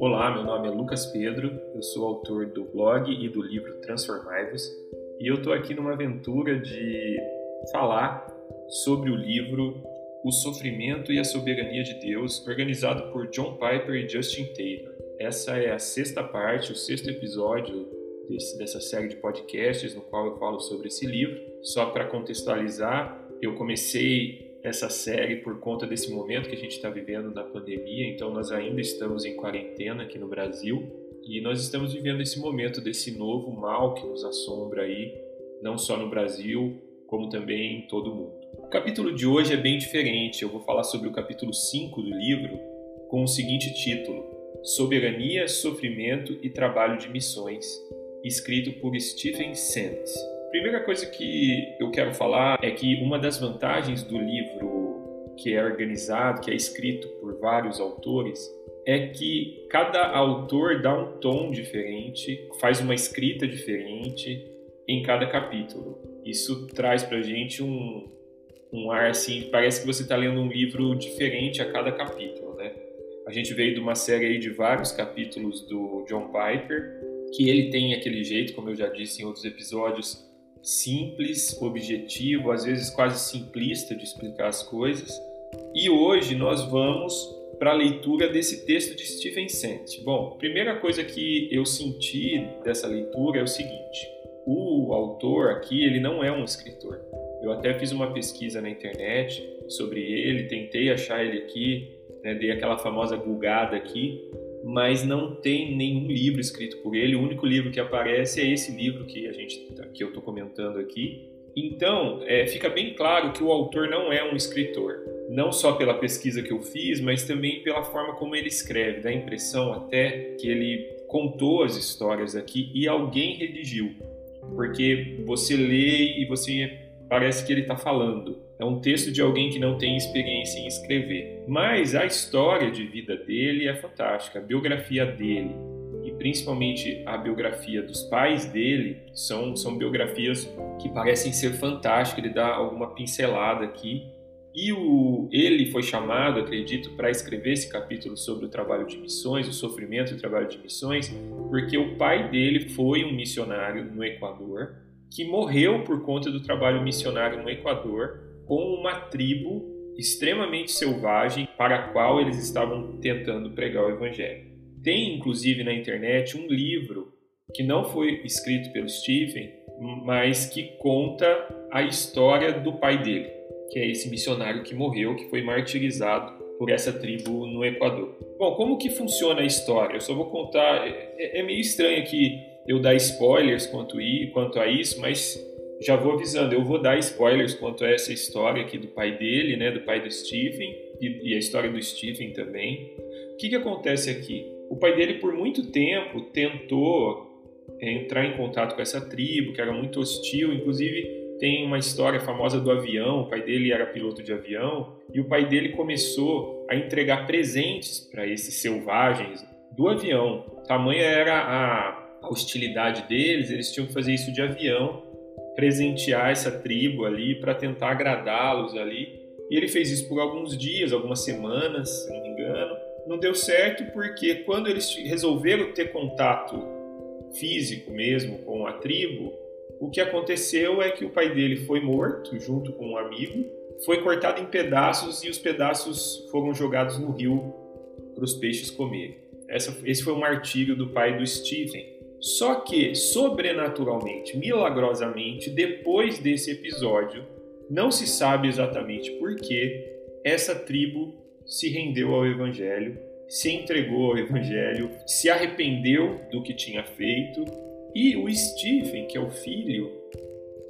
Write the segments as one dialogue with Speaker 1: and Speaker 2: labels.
Speaker 1: Olá, meu nome é Lucas Pedro, eu sou autor do blog e do livro Transformai-vos e eu estou aqui numa aventura de falar sobre o livro O Sofrimento e a Soberania de Deus, organizado por John Piper e Justin Taylor. Essa é a sexta parte, o sexto episódio desse, dessa série de podcasts no qual eu falo sobre esse livro. Só para contextualizar, eu comecei essa série por conta desse momento que a gente está vivendo da pandemia. Então, nós ainda estamos em quarentena aqui no Brasil e nós estamos vivendo esse momento desse novo mal que nos assombra aí, não só no Brasil, como também em todo o mundo. O capítulo de hoje é bem diferente. Eu vou falar sobre o capítulo 5 do livro com o seguinte título: Soberania, Sofrimento e Trabalho de Missões, escrito por Stephen Sent. Primeira coisa que eu quero falar é que uma das vantagens do livro que é organizado, que é escrito por vários autores, é que cada autor dá um tom diferente, faz uma escrita diferente em cada capítulo. Isso traz pra gente um, um ar assim, parece que você está lendo um livro diferente a cada capítulo, né? A gente veio de uma série aí de vários capítulos do John Piper, que ele tem aquele jeito, como eu já disse em outros episódios, simples, objetivo, às vezes quase simplista de explicar as coisas. E hoje nós vamos para a leitura desse texto de Stephen Sent. Bom, primeira coisa que eu senti dessa leitura é o seguinte: o autor aqui ele não é um escritor. Eu até fiz uma pesquisa na internet sobre ele, tentei achar ele aqui, né, dei aquela famosa gulgada aqui, mas não tem nenhum livro escrito por ele. O único livro que aparece é esse livro que a gente que eu estou comentando aqui. Então, é, fica bem claro que o autor não é um escritor, não só pela pesquisa que eu fiz, mas também pela forma como ele escreve. Dá a impressão até que ele contou as histórias aqui e alguém redigiu, porque você lê e você parece que ele está falando. É um texto de alguém que não tem experiência em escrever. Mas a história de vida dele é fantástica, a biografia dele principalmente a biografia dos pais dele são, são biografias que parecem ser fantásticas. Ele dá alguma pincelada aqui. E o, ele foi chamado, acredito, para escrever esse capítulo sobre o trabalho de missões, o sofrimento e o trabalho de missões, porque o pai dele foi um missionário no Equador que morreu por conta do trabalho missionário no Equador com uma tribo extremamente selvagem para a qual eles estavam tentando pregar o evangelho. Tem inclusive na internet um livro que não foi escrito pelo Stephen, mas que conta a história do pai dele, que é esse missionário que morreu, que foi martirizado por essa tribo no Equador. Bom, como que funciona a história? Eu só vou contar. É, é meio estranho aqui eu dar spoilers quanto, quanto a isso, mas já vou avisando, eu vou dar spoilers quanto a essa história aqui do pai dele, né, do pai do Stephen e, e a história do Stephen também. O que, que acontece aqui? O pai dele por muito tempo tentou é, entrar em contato com essa tribo, que era muito hostil, inclusive tem uma história famosa do avião, o pai dele era piloto de avião, e o pai dele começou a entregar presentes para esses selvagens do avião. Tamanha era a hostilidade deles, eles tinham que fazer isso de avião presentear essa tribo ali para tentar agradá-los ali. E ele fez isso por alguns dias, algumas semanas, se não me engano. Não deu certo porque quando eles resolveram ter contato físico mesmo com a tribo, o que aconteceu é que o pai dele foi morto junto com um amigo, foi cortado em pedaços e os pedaços foram jogados no rio para os peixes comerem. Essa, esse foi o martírio do pai do Stephen. Só que, sobrenaturalmente, milagrosamente, depois desse episódio, não se sabe exatamente por que essa tribo se rendeu ao Evangelho, se entregou ao Evangelho, se arrependeu do que tinha feito. E o Stephen, que é o filho,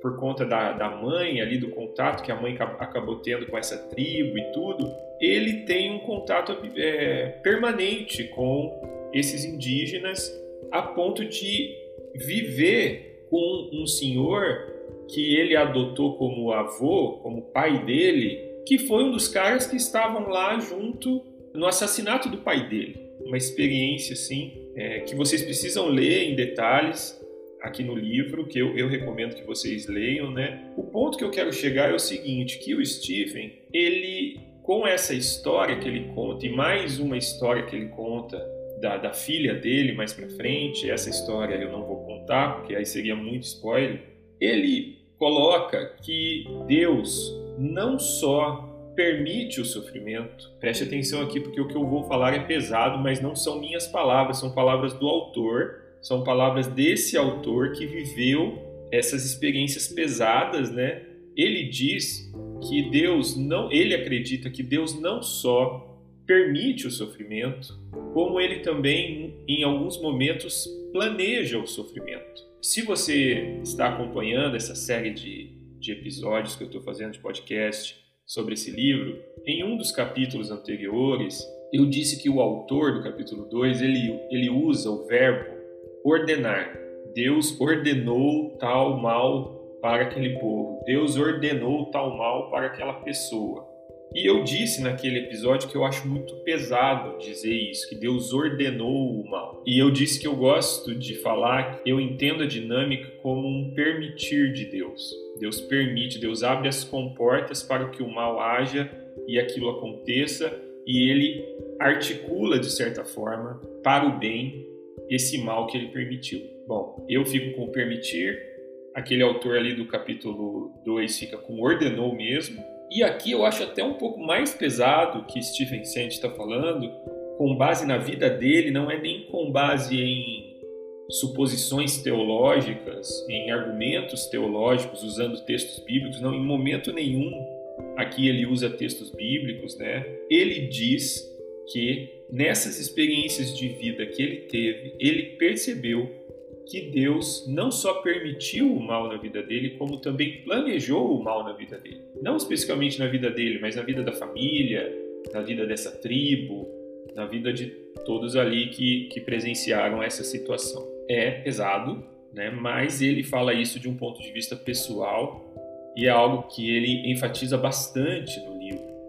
Speaker 1: por conta da, da mãe ali, do contato que a mãe acabou tendo com essa tribo e tudo, ele tem um contato é, permanente com esses indígenas a ponto de viver com um senhor que ele adotou como avô, como pai dele, que foi um dos caras que estavam lá junto no assassinato do pai dele. Uma experiência assim é, que vocês precisam ler em detalhes aqui no livro, que eu, eu recomendo que vocês leiam, né? O ponto que eu quero chegar é o seguinte, que o Stephen, ele com essa história que ele conta e mais uma história que ele conta da, da filha dele mais para frente. Essa história eu não vou contar, porque aí seria muito spoiler. Ele coloca que Deus não só permite o sofrimento. Preste atenção aqui, porque o que eu vou falar é pesado, mas não são minhas palavras, são palavras do autor, são palavras desse autor que viveu essas experiências pesadas, né? Ele diz que Deus não, ele acredita que Deus não só permite o sofrimento, como ele também, em alguns momentos, planeja o sofrimento. Se você está acompanhando essa série de, de episódios que eu estou fazendo de podcast sobre esse livro, em um dos capítulos anteriores, eu disse que o autor do capítulo 2 ele, ele usa o verbo ordenar. Deus ordenou tal mal para aquele povo. Deus ordenou tal mal para aquela pessoa. E eu disse naquele episódio que eu acho muito pesado dizer isso, que Deus ordenou o mal. E eu disse que eu gosto de falar, eu entendo a dinâmica como um permitir de Deus. Deus permite, Deus abre as comportas para que o mal haja e aquilo aconteça, e ele articula de certa forma para o bem esse mal que ele permitiu. Bom, eu fico com permitir, aquele autor ali do capítulo 2 fica com ordenou mesmo, e aqui eu acho até um pouco mais pesado que Stephen Sand está falando, com base na vida dele, não é nem com base em suposições teológicas, em argumentos teológicos usando textos bíblicos, não, em momento nenhum aqui ele usa textos bíblicos, né? Ele diz que nessas experiências de vida que ele teve, ele percebeu que Deus não só permitiu o mal na vida dele, como também planejou o mal na vida dele. Não especificamente na vida dele, mas na vida da família, na vida dessa tribo, na vida de todos ali que, que presenciaram essa situação. É pesado, né? mas ele fala isso de um ponto de vista pessoal e é algo que ele enfatiza bastante no.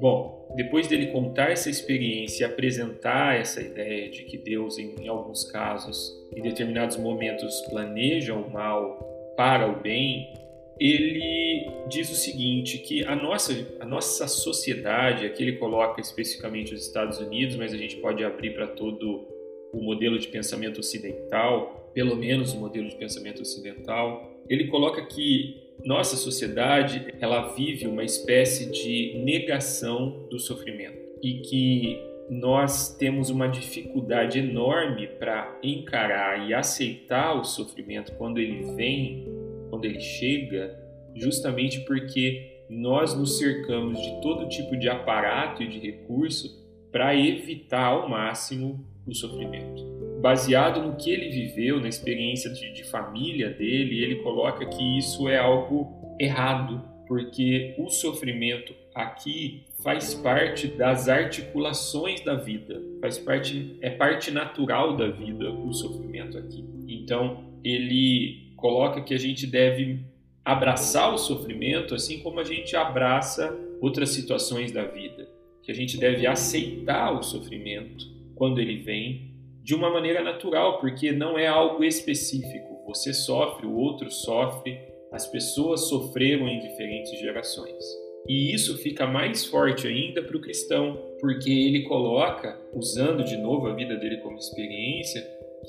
Speaker 1: Bom, depois dele contar essa experiência e apresentar essa ideia de que Deus, em, em alguns casos, em determinados momentos, planeja o mal para o bem, ele diz o seguinte, que a nossa, a nossa sociedade, aqui ele coloca especificamente os Estados Unidos, mas a gente pode abrir para todo o modelo de pensamento ocidental, pelo menos o modelo de pensamento ocidental, ele coloca que nossa sociedade ela vive uma espécie de negação do sofrimento e que nós temos uma dificuldade enorme para encarar e aceitar o sofrimento quando ele vem, quando ele chega, justamente porque nós nos cercamos de todo tipo de aparato e de recurso para evitar ao máximo o sofrimento. Baseado no que ele viveu, na experiência de, de família dele, ele coloca que isso é algo errado, porque o sofrimento aqui faz parte das articulações da vida, faz parte é parte natural da vida o sofrimento aqui. Então, ele coloca que a gente deve abraçar o sofrimento assim como a gente abraça outras situações da vida, que a gente deve aceitar o sofrimento quando ele vem de uma maneira natural, porque não é algo específico. Você sofre, o outro sofre, as pessoas sofreram em diferentes gerações. E isso fica mais forte ainda para o cristão, porque ele coloca, usando de novo a vida dele como experiência,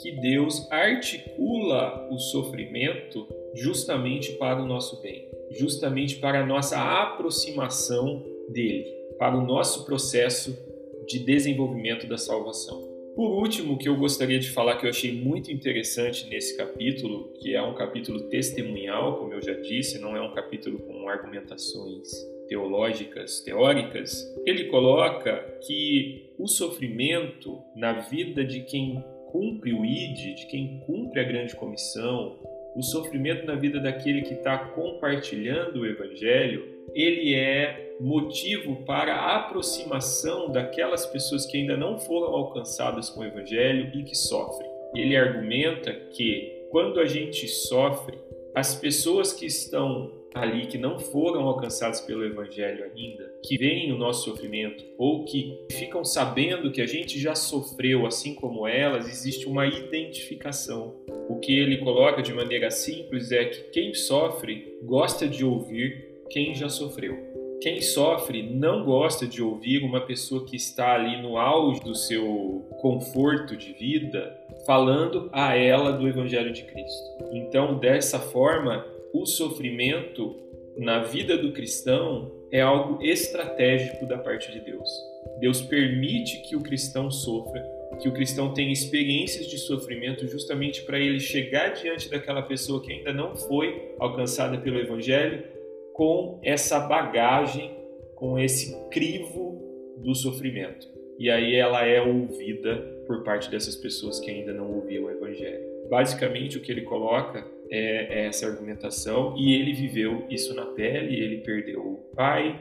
Speaker 1: que Deus articula o sofrimento justamente para o nosso bem, justamente para a nossa aproximação dele, para o nosso processo de desenvolvimento da salvação. Por último, que eu gostaria de falar que eu achei muito interessante nesse capítulo, que é um capítulo testemunhal, como eu já disse, não é um capítulo com argumentações teológicas, teóricas, ele coloca que o sofrimento na vida de quem cumpre o ID, de quem cumpre a grande comissão, o sofrimento na vida daquele que está compartilhando o evangelho, ele é motivo para a aproximação daquelas pessoas que ainda não foram alcançadas com o evangelho e que sofrem. Ele argumenta que quando a gente sofre, as pessoas que estão ali que não foram alcançados pelo Evangelho ainda, que veem o nosso sofrimento ou que ficam sabendo que a gente já sofreu assim como elas, existe uma identificação. O que ele coloca de maneira simples é que quem sofre gosta de ouvir quem já sofreu. Quem sofre não gosta de ouvir uma pessoa que está ali no auge do seu conforto de vida falando a ela do Evangelho de Cristo. Então, dessa forma, o sofrimento na vida do cristão é algo estratégico da parte de Deus. Deus permite que o cristão sofra, que o cristão tenha experiências de sofrimento justamente para ele chegar diante daquela pessoa que ainda não foi alcançada pelo Evangelho com essa bagagem, com esse crivo do sofrimento. E aí ela é ouvida por parte dessas pessoas que ainda não ouviram o Evangelho. Basicamente, o que ele coloca é, é essa argumentação e ele viveu isso na pele. Ele perdeu o pai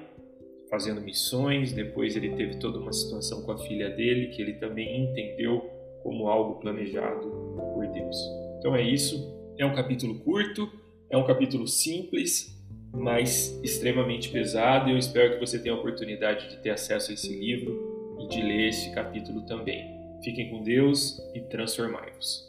Speaker 1: fazendo missões, depois ele teve toda uma situação com a filha dele que ele também entendeu como algo planejado por Deus. Então é isso. É um capítulo curto, é um capítulo simples, mas extremamente pesado. Eu espero que você tenha a oportunidade de ter acesso a esse livro e de ler esse capítulo também. Fiquem com Deus e transformai-vos.